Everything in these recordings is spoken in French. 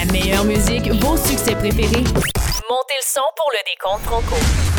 La meilleure musique, vos succès préférés. Montez le son pour le décompte Franco.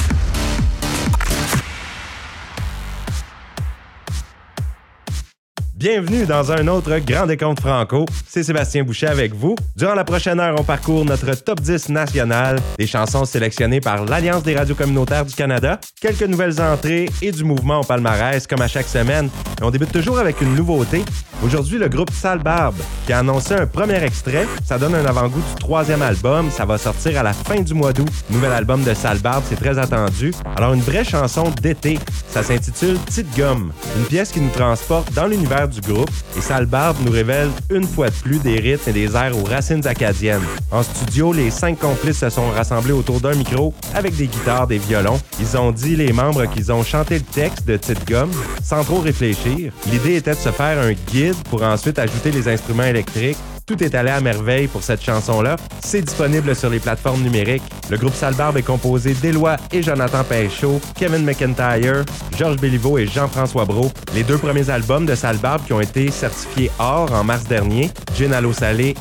Bienvenue dans un autre Grand Décompte Franco. C'est Sébastien Boucher avec vous. Durant la prochaine heure, on parcourt notre top 10 national, des chansons sélectionnées par l'Alliance des radios communautaires du Canada, quelques nouvelles entrées et du mouvement au palmarès comme à chaque semaine. Et on débute toujours avec une nouveauté. Aujourd'hui, le groupe Sale Barbe qui a annoncé un premier extrait. Ça donne un avant-goût du troisième album. Ça va sortir à la fin du mois d'août. Nouvel album de Sale Barbe, c'est très attendu. Alors, une vraie chanson d'été. Ça s'intitule Petite Gomme. Une pièce qui nous transporte dans l'univers du groupe. Et Sale Barbe nous révèle une fois de plus des rythmes et des airs aux racines acadiennes. En studio, les cinq complices se sont rassemblés autour d'un micro avec des guitares, des violons. Ils ont dit, les membres, qu'ils ont chanté le texte de Petite Gomme sans trop réfléchir. L'idée était de se faire un guide pour ensuite ajouter les instruments électriques. Tout est allé à merveille pour cette chanson-là. C'est disponible sur les plateformes numériques. Le groupe Salbarbe est composé d'Éloi et Jonathan Pinchot, Kevin McIntyre, Georges Béliveau et Jean-François Brault. Les deux premiers albums de Salbarbe qui ont été certifiés or en mars dernier, Gin à l'eau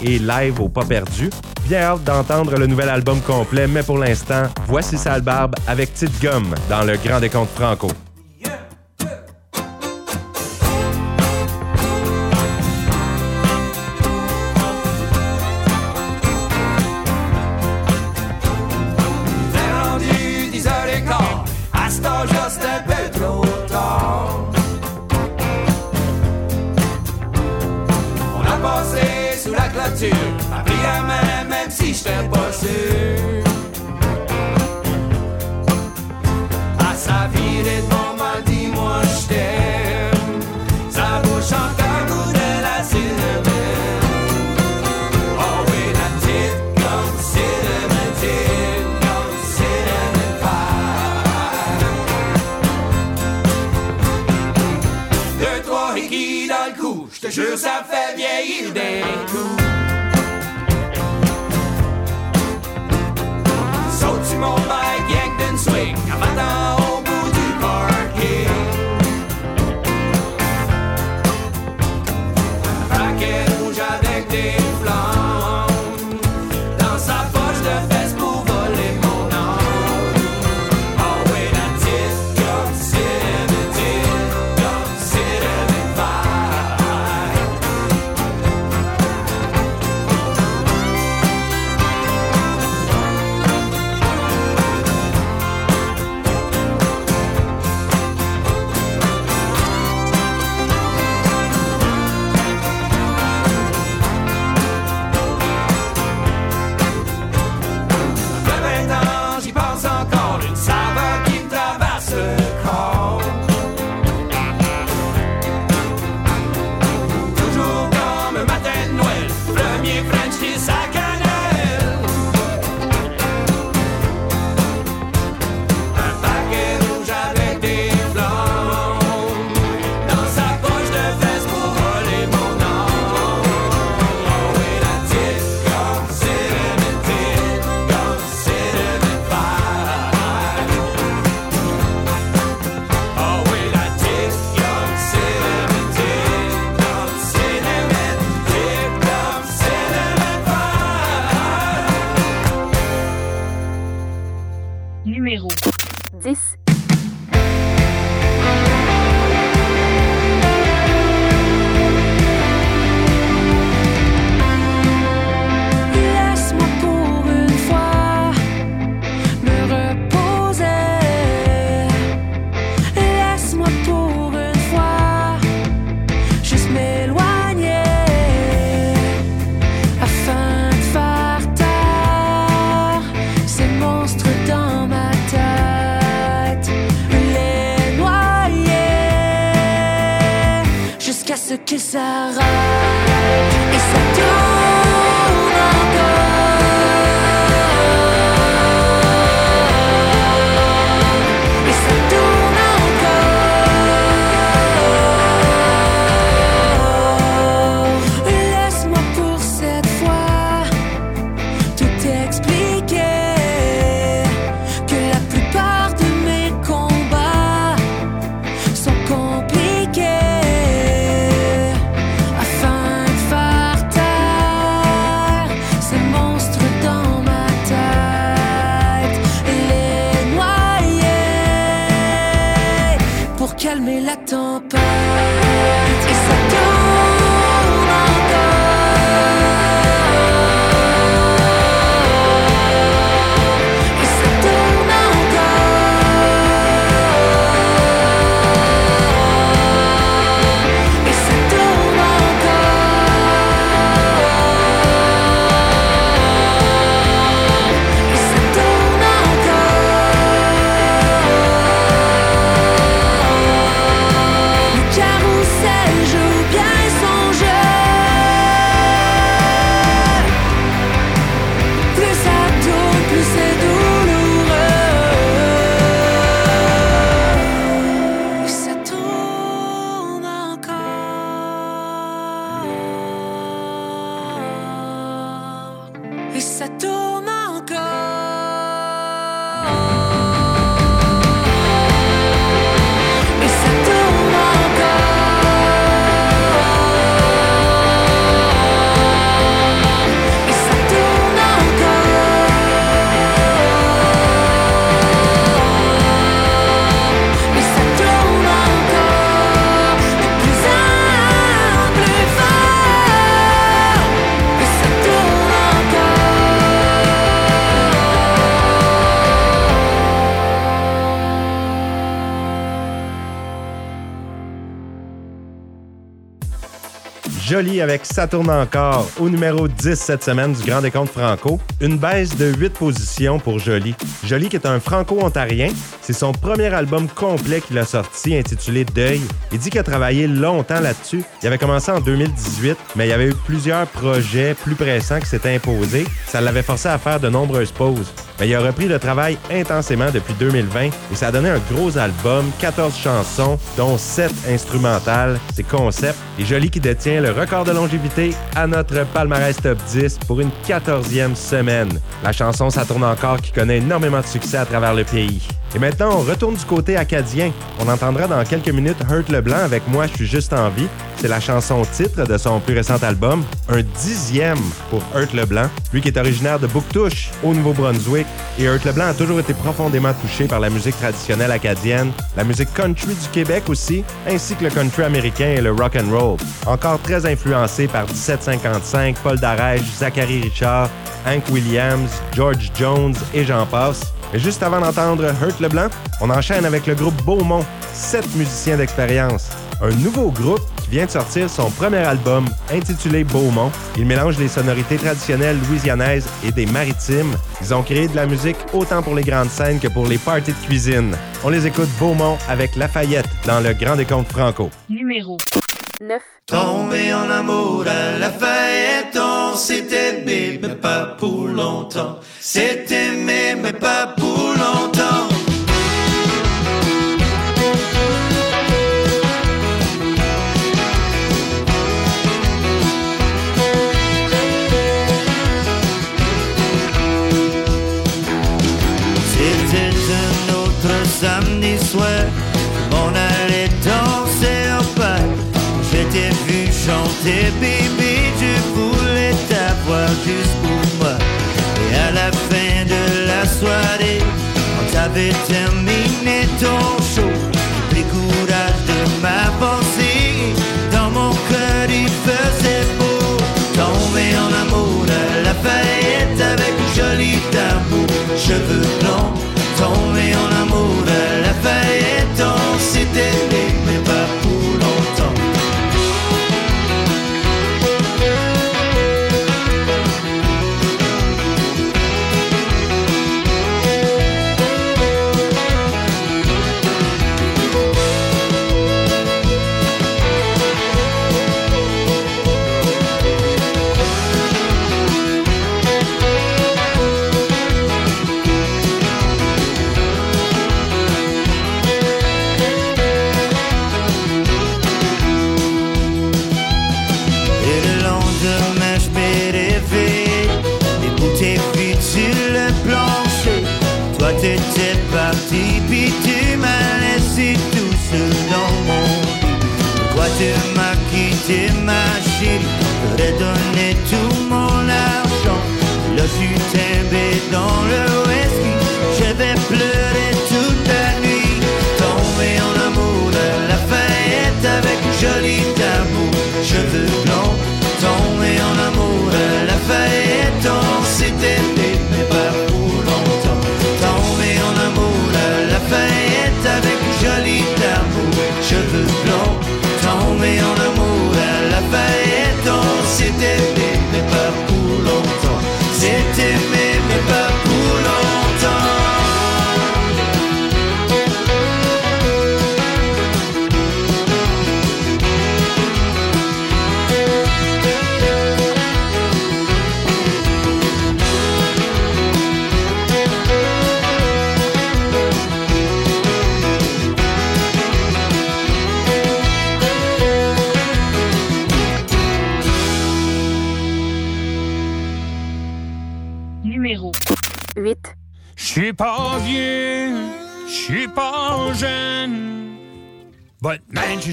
et Live au pas perdu. Bien hâte d'entendre le nouvel album complet, mais pour l'instant, voici Salbarbe avec Petite Gomme dans le Grand Décompte Franco. que ça. Jolie avec Ça tourne encore au numéro 10 cette semaine du Grand Décompte Franco. Une baisse de 8 positions pour Jolie. Jolie qui est un franco-ontarien. C'est son premier album complet qu'il a sorti intitulé Deuil. Il dit qu'il a travaillé longtemps là-dessus. Il avait commencé en 2018, mais il y avait eu plusieurs projets plus pressants qui s'étaient imposés. Ça l'avait forcé à faire de nombreuses pauses. Mais il a repris le travail intensément depuis 2020 et ça a donné un gros album, 14 chansons, dont 7 instrumentales. C'est concept. Et Jolie qui détient le record de longévité à notre palmarès top 10 pour une 14e semaine. La chanson Ça tourne encore qui connaît énormément de succès à travers le pays. Et maintenant, on retourne du côté acadien. On entendra dans quelques minutes Hurt Leblanc avec Moi, je suis juste en vie. C'est la chanson titre de son plus récent album. Un dixième pour Hurt Leblanc. Lui qui est originaire de Bouctouche, au Nouveau-Brunswick. Et Hurt Leblanc a toujours été profondément touché par la musique traditionnelle acadienne, la musique country du Québec aussi, ainsi que le country américain et le rock and roll. Encore très influencé par 1755, Paul Darèche, Zachary Richard, Hank Williams, George Jones et j'en passe. Juste avant d'entendre Hurt Leblanc, on enchaîne avec le groupe Beaumont, sept musiciens d'expérience. Un nouveau groupe qui vient de sortir son premier album intitulé Beaumont. Il mélange les sonorités traditionnelles louisianaises et des maritimes. Ils ont créé de la musique autant pour les grandes scènes que pour les parties de cuisine. On les écoute Beaumont avec Lafayette dans le Grand Décompte Franco. Numéro 9. Tombé en amour à la Lafayette, on s'est aimé, mais pas pour longtemps. C'est aimé, mais pas pour longtemps. C'était un autre samedi soir, chanter, baby, je voulais t'avoir pour moi. Et à la fin de la soirée, quand t'avais terminé ton show, pris courage de m'avancer. Dans mon cœur, il faisait beau. Tomber en amour à la faillette avec une jolie tambour, cheveux blancs. Toi, tu m'as quitté, ma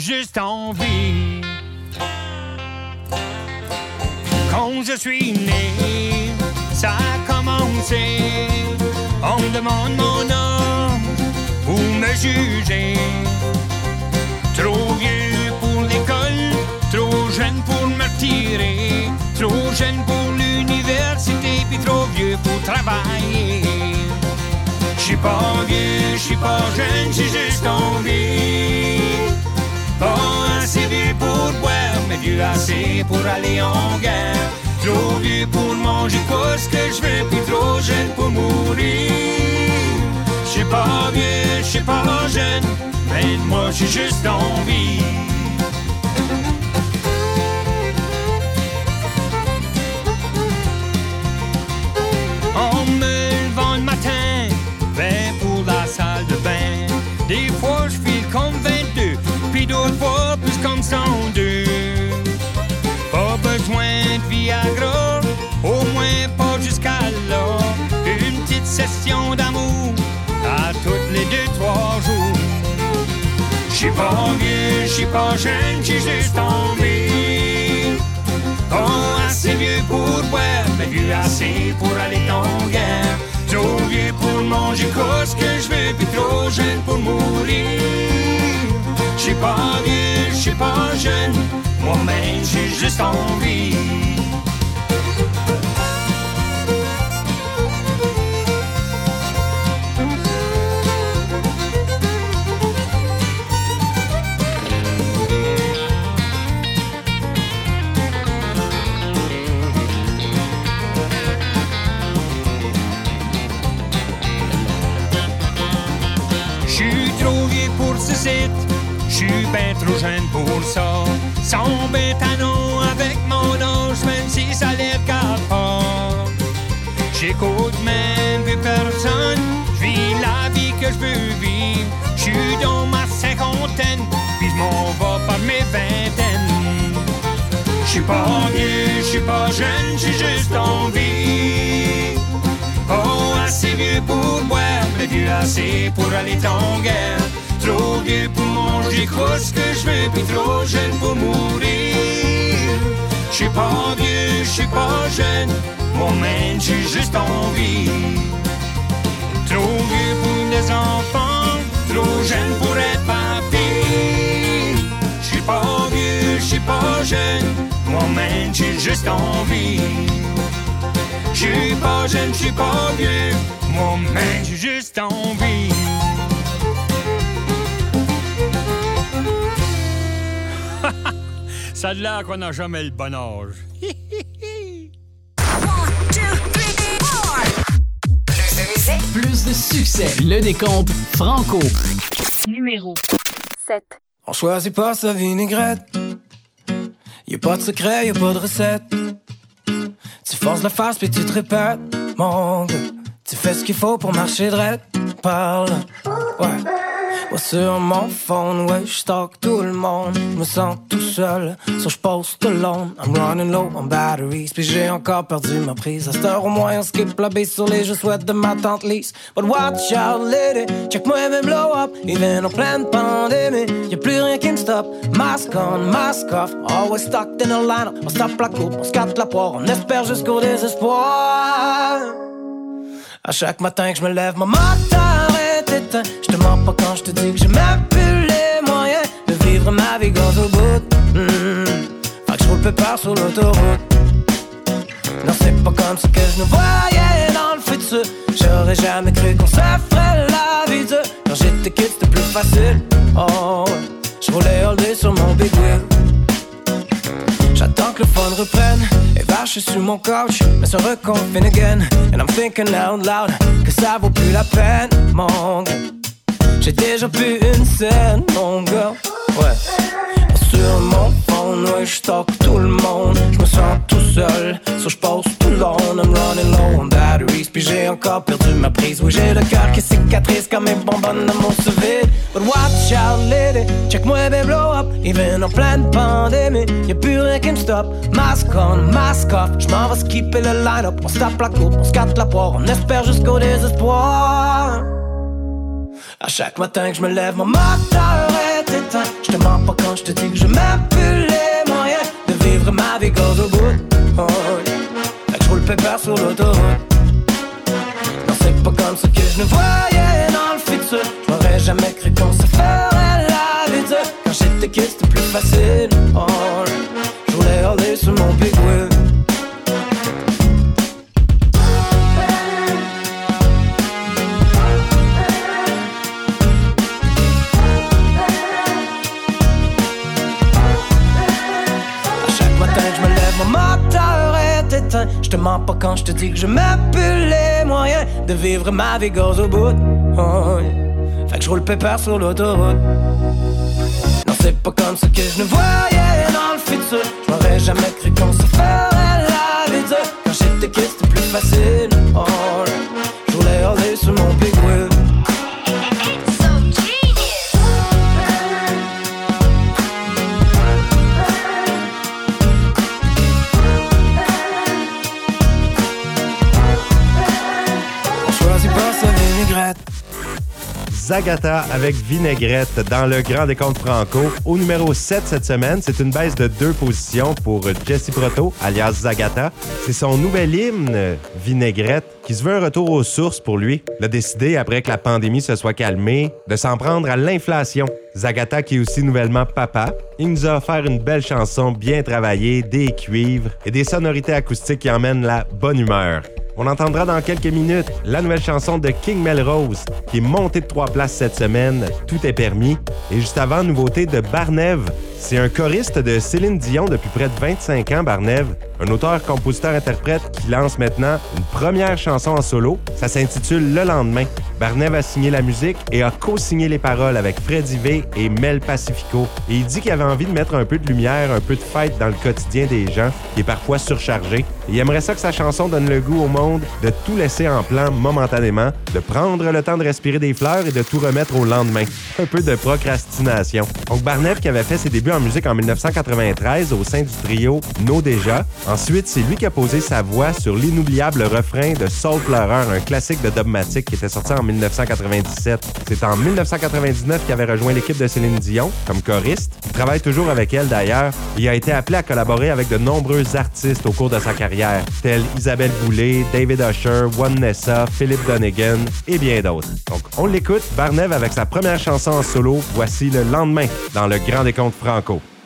juste envie. Quand je suis né, ça a commencé. On me demande mon âge pour me juger? Trop vieux pour l'école, trop jeune pour me retirer, trop jeune pour l'université, puis trop vieux pour travailler. Je suis pas vieux, je suis pas jeune, j'ai juste envie. Pas assez vieux pour boire, mais vieux assez pour aller en guerre. Trop vieux pour manger ce que je veux, puis trop jeune pour mourir. Je suis pas vieux, je suis pas jeune, mais moi j'ai juste envie. Session d'amour à toutes les deux, trois jours. J'suis pas vieux, j'suis pas jeune, j'ai juste envie. Pas assez vieux pour boire, mais vieux assez pour aller en guerre. Trop vieux pour manger ce que je puis trop jeune pour mourir. J'suis pas vieux, j'suis pas jeune, moi-même j'ai juste envie. Jeune pour ça. Sans bétanon avec mon âge, même si ça regarde pas. J'écoute même plus personne, j'vis la vie que je veux vivre. J'suis dans ma cinquantaine, puis j'm'en vais par mes vingtaines. J'suis pas vieux, j'suis pas jeune, j'ai juste envie. Pas assez vieux pour boire, mais vieux assez pour aller en guerre. Vieux pour manger quoi ce que je veux, puis trop jeune pour mourir. J'suis pas vieux, j'suis pas jeune, moi-même j'ai juste envie. Trop vieux pour des enfants, trop jeune pour être papy. J'suis pas vieux, j'suis pas jeune, moi-même j'ai juste envie. J'suis pas jeune, j'suis pas vieux, moi-même j'ai juste envie. Ça a l'air qu'on n'a jamais le bon âge. Plus de succès. Le décompte franco. Numéro 7. On choisit pas sa vinaigrette. Y a pas de secret, y a pas de recette. Tu forces la face puis tu te répètes, mon gars. Tu fais ce qu'il faut pour marcher droit. Parle, ouais. Moi sur mon phone, ouais, je stalk tout le monde. Je me sens tout seul, so je poste alone. I'm running low on batteries, puis j'ai encore perdu ma prise. À cette heure au moins, on skip la base sur les je souhaite de ma tante Lise. But watch out, lady, check moi même blow up. Even en pleine pandémie, y'a plus rien qui me stoppe. Mask on, mask off, always stuck in a line. On se tape la coupe, on se capte la poire, on espère jusqu'au désespoir. À chaque matin que je me lève, mon moteur Je te mens pas quand je te dis que même plus les moyens de vivre ma vie gaz au bout. Mm. Fait que je roule pépère sur l'autoroute. Non, c'est pas comme ça que je nous voyais dans le futur. J'aurais jamais cru qu'on se ferait la vie dure. Quand j'étais kid, c'était plus facile. Oh. Je roulais all day sur mon big wheel. J'attends que le fun reprenne Et vache sur mon couch Mais se reconfine again And I'm thinking out loud Que ça vaut plus la peine Mon J'ai déjà pu une scène Mon gars Ouais sur mon phone, ouais, je tout le monde. Je me sens tout seul, so je pose tout long. I'm running low on batteries, puis j'ai encore perdu ma prise. Oui, j'ai le cœur qui cicatrise comme mes bonbonnes de mon sous vide. But watch out, lady, check-moi, ben blow up. Even en pleine pandémie, y'a plus rien qui me stoppe. Mask on, mask off, je m'en vais skipper le line-up. On se tape la coupe, on se la poire, on espère jusqu'au désespoir. À chaque matin que je me lève, mon moteur est éteint. Je te mens pas quand je te dis que je m'aime plus les moyens de vivre ma vie goes au bout. Oh, je roule pépère sur l'autoroute. Non, c'est pas comme ça que je ne voyais jamais cru qu'on se ferait la vie dure. Quand j'étais kid, c'était plus facile. Oh, je voulais aller sur mon big wheel. Je te mens pas quand je te dis que je plus les moyens de vivre ma vie goes au bout. Oh. Que je roule pépère sur l'autoroute. Non, c'est pas comme ça que je ne voyais dans le futur. Je m'aurais jamais cru qu'on se ferait la vie. Quand j'étais kid, c'était plus facile. Oh, Zagata avec Vinaigrette dans le Grand Décompte Franco. Au numéro 7 cette semaine, c'est une baisse de deux positions pour Jesse Proto, alias Zagata. C'est son nouvel hymne, Vinaigrette, qui se veut un retour aux sources pour lui. Il a décidé, après que la pandémie se soit calmée, de s'en prendre à l'inflation. Zagata, qui est aussi nouvellement papa, il nous a offert une belle chanson bien travaillée, des cuivres et des sonorités acoustiques qui emmènent la bonne humeur. On entendra dans quelques minutes la nouvelle chanson de King Melrose, qui est montée de trois places cette semaine, Tout est permis. Et juste avant, nouveauté de Barnev. C'est un choriste de Céline Dion depuis près de 25 ans, Barnev. Un auteur, compositeur, interprète qui lance maintenant une première chanson en solo. Ça s'intitule Le lendemain. Barnev a signé la musique et a co-signé les paroles avec Freddy V et Mel Pacifico. Et il dit qu'il avait envie de mettre un peu de lumière, un peu de fête dans le quotidien des gens, qui est parfois surchargé. Et il aimerait ça que sa chanson donne le goût au monde de tout laisser en plan momentanément, de prendre le temps de respirer des fleurs et de tout remettre au lendemain. Un peu de procrastination. Donc Barnev qui avait fait ses débuts en musique en 1993 au sein du trio No Déjà. Ensuite, c'est lui qui a posé sa voix sur l'inoubliable refrain de Soul Pleureur, un classique de Dogmatic qui était sorti en 1997. C'est en 1999 qu'il avait rejoint l'équipe de Céline Dion comme choriste. Il travaille toujours avec elle d'ailleurs. Il a été appelé à collaborer avec de nombreux artistes au cours de sa carrière, tels Isabelle Boulay, David Usher, One Nessa, Philip Donegan et bien d'autres. Donc, on l'écoute, Barnev avec sa première chanson en solo. Voici le lendemain dans le Grand Décompte Franco.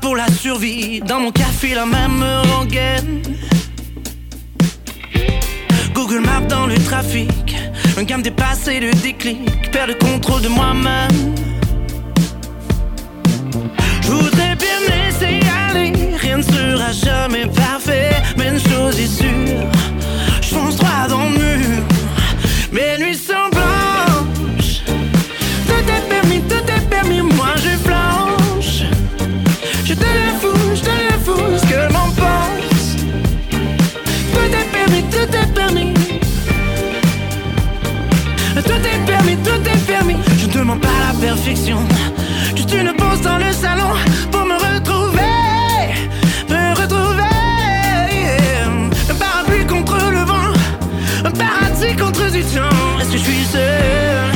pour la survie. Dans mon café, la même rengaine. Google Maps dans le trafic. Un gamme dépassé, le déclic. Perds le contrôle de moi-même. Je voudrais bien me laisser aller. Rien ne sera jamais parfait. Mais une chose est sûre, je pense droit dans le mur. Mais lui vraiment pas la perfection. Juste une pause dans le salon pour me retrouver, me retrouver. Un parapluie contre le vent, un paradis contre du temps. Est-ce que je suis seul?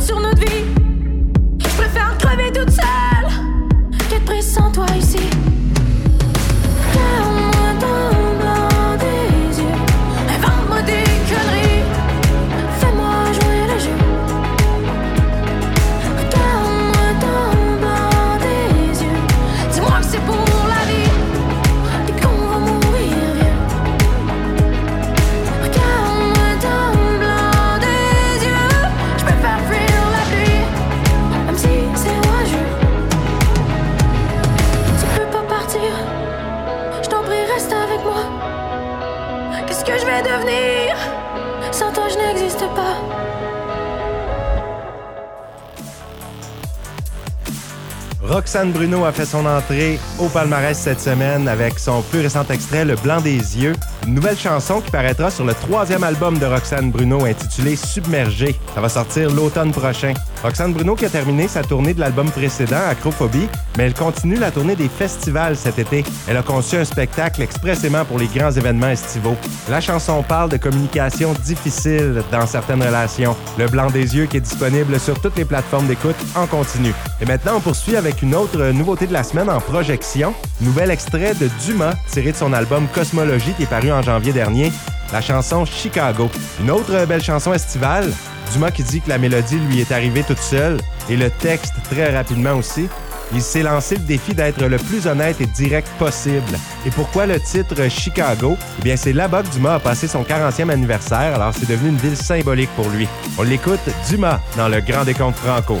Sur notre vie. Roxane Bruno a fait son entrée au palmarès cette semaine avec son plus récent extrait Le Blanc des Yeux, une nouvelle chanson qui paraîtra sur le troisième album de Roxane Bruno intitulé Submergé. Ça va sortir l'automne prochain. Roxane Bruno qui a terminé sa tournée de l'album précédent, Acrophobie, mais elle continue la tournée des festivals cet été. Elle a conçu un spectacle expressément pour les grands événements estivaux. La chanson parle de communication difficile dans certaines relations. Le Blanc des Yeux qui est disponible sur toutes les plateformes d'écoute en continu. Et maintenant, on poursuit avec une autre nouveauté de la semaine en projection. Nouvel extrait de Dumas tiré de son album Cosmologie qui est paru en janvier dernier. La chanson Chicago. Une autre belle chanson estivale. Dumas qui dit que la mélodie lui est arrivée toute seule et le texte très rapidement aussi. Il s'est lancé le défi d'être le plus honnête et direct possible. Et pourquoi le titre Chicago? Eh bien, c'est là-bas que Dumas a passé son 40e anniversaire, alors c'est devenu une ville symbolique pour lui. On l'écoute, Dumas, dans le Grand Décompte Franco.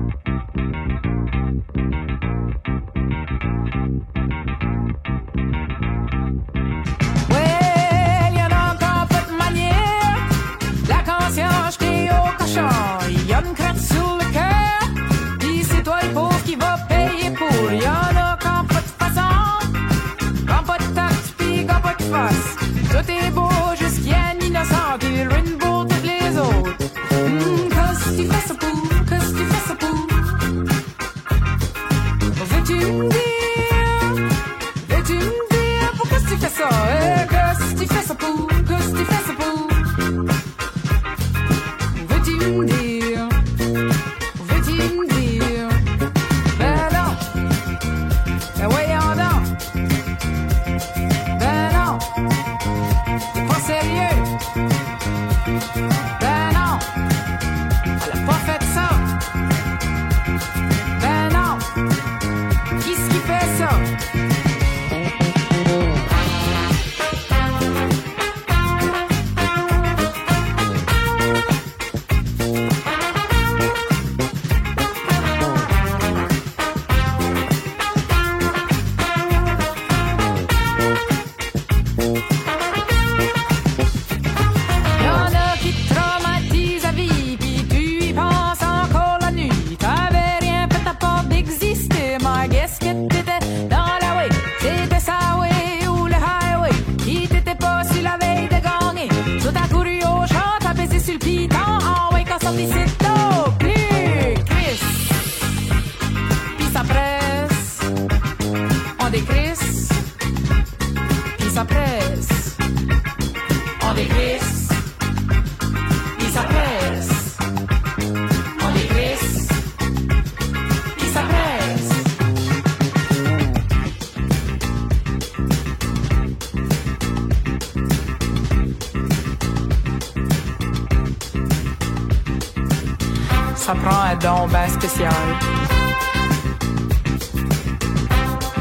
Spécial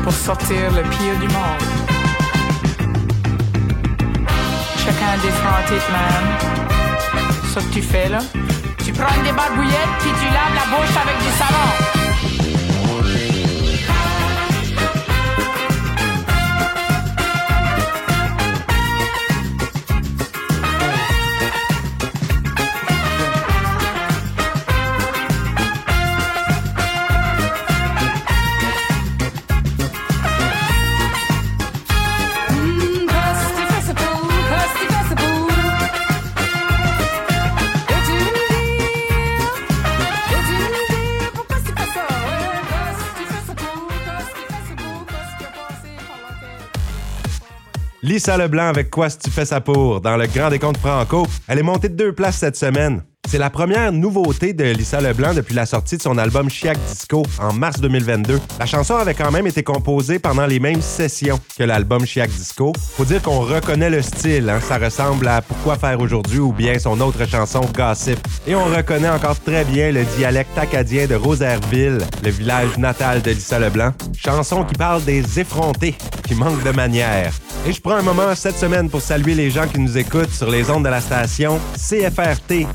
pour sortir le pire du monde. Chacun défend man. Ce que tu fais là, tu prends une débarbouillette puis tu laves la bouche avec du savon. Lisa Leblanc avec Quoi si tu fais ça pour dans le Grand Décompte Franco. Elle est montée de deux places cette semaine. C'est la première nouveauté de Lisa Leblanc depuis la sortie de son album Chiac Disco en mars 2022. La chanson avait quand même été composée pendant les mêmes sessions que l'album Chiac Disco. Faut dire qu'on reconnaît le style, hein. ça ressemble à Pourquoi faire aujourd'hui ou bien son autre chanson Gossip. Et on reconnaît encore très bien le dialecte acadien de Rosaireville, le village natal de Lisa Leblanc. Chanson qui parle des effrontés, qui manquent de manières. Et je prends un moment cette semaine pour saluer les gens qui nous écoutent sur les ondes de la station CFRT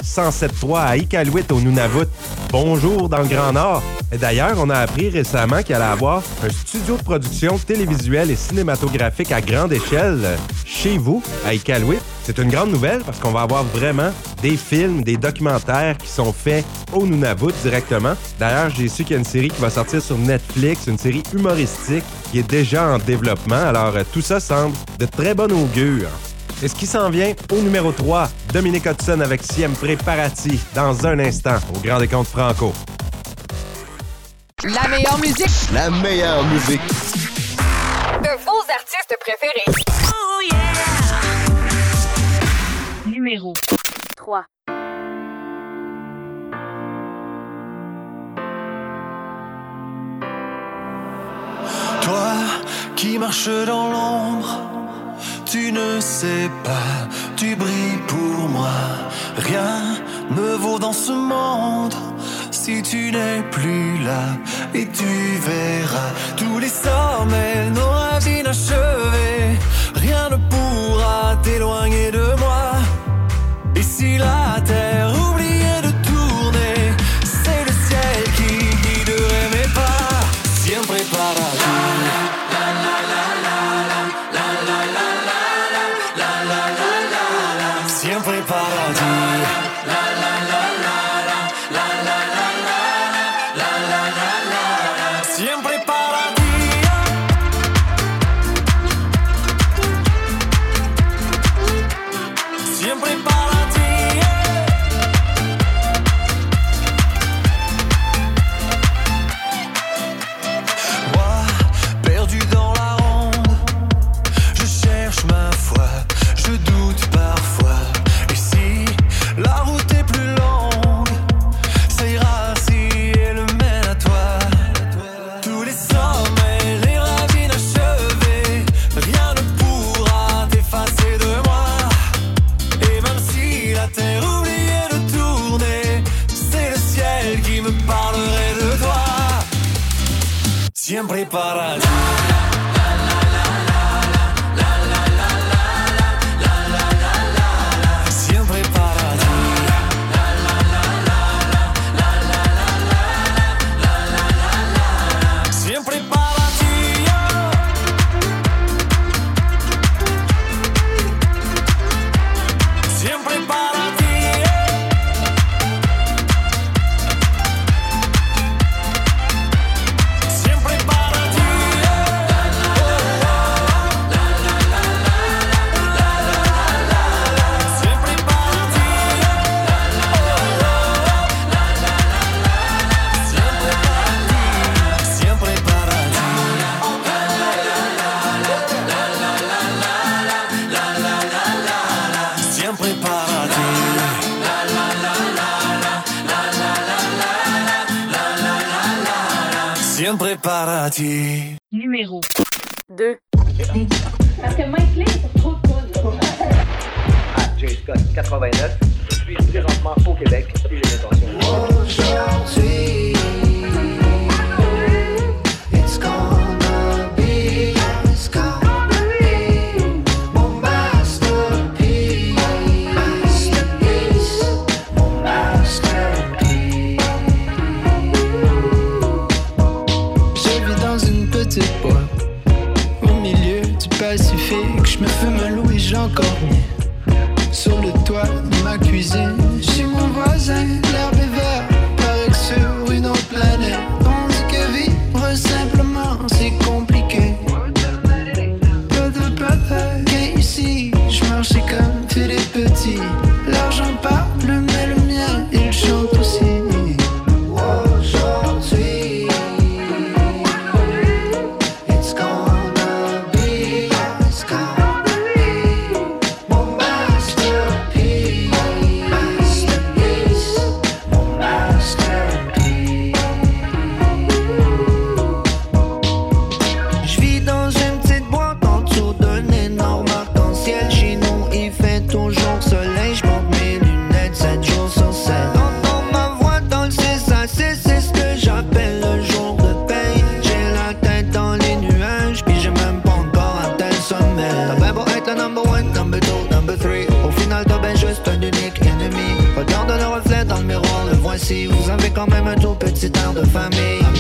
107.3 à Iqaluit au Nunavut. Bonjour dans le Grand Nord. D'ailleurs, on a appris récemment qu'il allait avoir un studio de production télévisuelle et cinématographique à grande échelle chez vous, à Iqaluit. C'est une grande nouvelle parce qu'on va avoir vraiment des films, des documentaires qui sont faits au Nunavut directement. D'ailleurs, j'ai su qu'il y a une série qui va sortir sur Netflix, une série humoristique qui est déjà en développement. Alors, euh, tout ça semble de très bon augure. Et ce qui s'en vient au numéro 3, Dominique Hudson avec Siempre Parati dans un instant au Grand Décompte Franco. La meilleure musique. La meilleure musique. De vos artistes préférés. Oh yeah! Numéro 3. Toi qui marches dans l'ombre, tu ne sais pas, tu brilles pour moi. Rien ne vaut dans ce monde si tu n'es plus là. Et tu verras tous les sommets, nos rêves inachevés. Rien ne pourra t'éloigner de moi. Et si la terre Bien préparati. Numéro 2. Parce que Mike Lynn se retrouve pas Ah, J. Scott, 89. Je suis présentement au Québec et j'ai l'intention. puiser chez mon voisin. même un tout petit air de famille.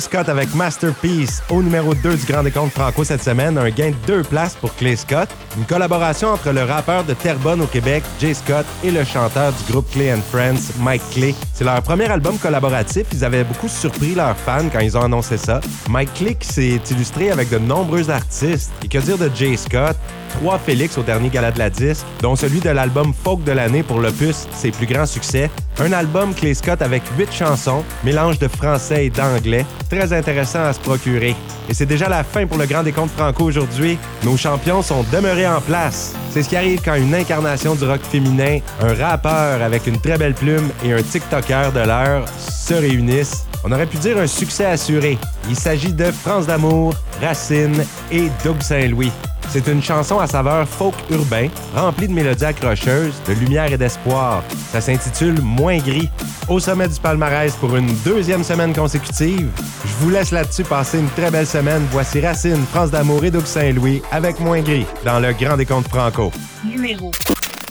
Clay Scott avec Masterpiece au numéro 2 du Grand Décompte Franco cette semaine. Un gain de deux places pour Clay Scott. Une collaboration entre le rappeur de Terrebonne au Québec, Jay Scott, et le chanteur du groupe Clay and Friends, Mike Clay. C'est leur premier album collaboratif. Ils avaient beaucoup surpris leurs fans quand ils ont annoncé ça. Mike Clay s'est illustré avec de nombreux artistes. Et que dire de Jay Scott? Trois Félix au dernier gala de la disque, dont celui de l'album folk de l'année pour l'opus Ses plus grands succès. Un album Clay Scott avec huit chansons, mélange de français et d'anglais. Très intéressant à se procurer. Et c'est déjà la fin pour le Grand Décompte Franco aujourd'hui. Nos champions sont demeurés en place. C'est ce qui arrive quand une incarnation du rock féminin, un rappeur avec une très belle plume et un TikToker de l'heure se réunissent. On aurait pu dire un succès assuré. Il s'agit de France d'amour, Racine et Doug Saint-Louis. C'est une chanson à saveur folk urbain, remplie de mélodies accrocheuses, de lumière et d'espoir. Ça s'intitule Moins gris. Au sommet du palmarès pour une deuxième semaine consécutive. Je vous laisse là-dessus passer une très belle semaine. Voici Racine, France d'amour et Doug Saint-Louis avec Moins gris dans le Grand Décompte Franco. Numéro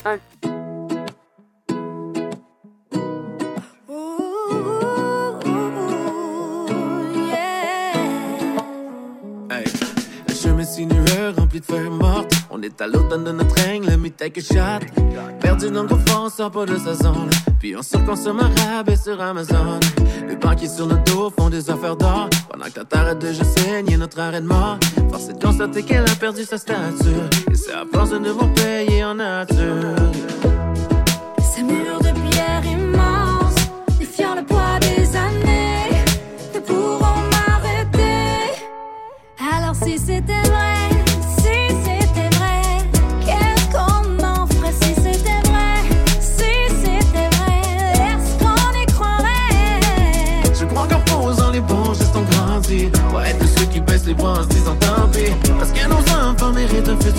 1. On est à l'automne de notre règne, le mythe chatte. Perdu dans le confort, on sort pas de sa zone. Puis on surconsomme un rabais sur Amazon. Les banquiers sur le dos font des affaires d'or. Pendant que ta de jeu saigne et notre arrêt de mort. Force est de constater qu'elle a perdu sa stature. Et c'est à force de devoir payer en nature.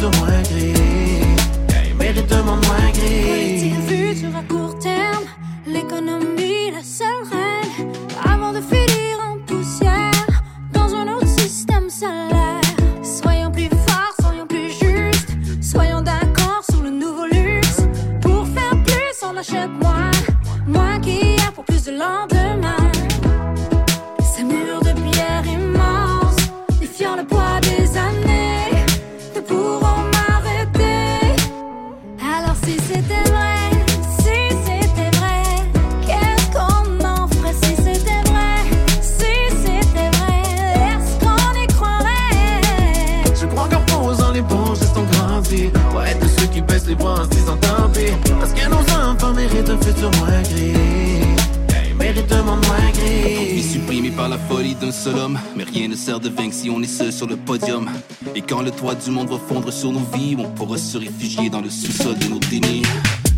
Méritent un si on est seul sur le podium. Et quand le toit du monde va fondre sur nos vies, on pourra se réfugier dans le sous-sol de nos dénis.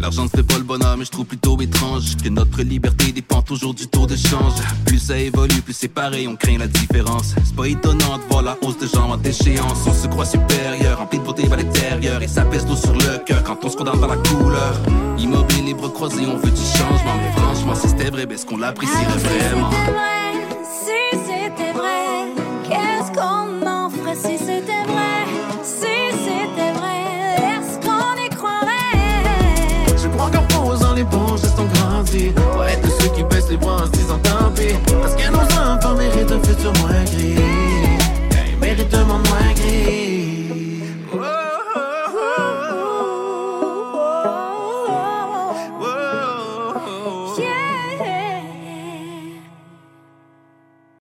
L'argent ne fait pas le bonheur, mais je trouve plutôt étrange que notre liberté dépend toujours du taux de change. Plus ça évolue, plus c'est pareil, on craint la différence. C'est pas étonnant de voir la hausse de gens en déchéance. On se croit supérieur, rempli de beauté à l'intérieur, et ça pèse l'eau sur le cœur quand on se condamne par la couleur. Immobile, les bras croisés, on veut du changement, mais franchement, si c'était vrai, ben, est-ce qu'on l'apprécierait vraiment? Si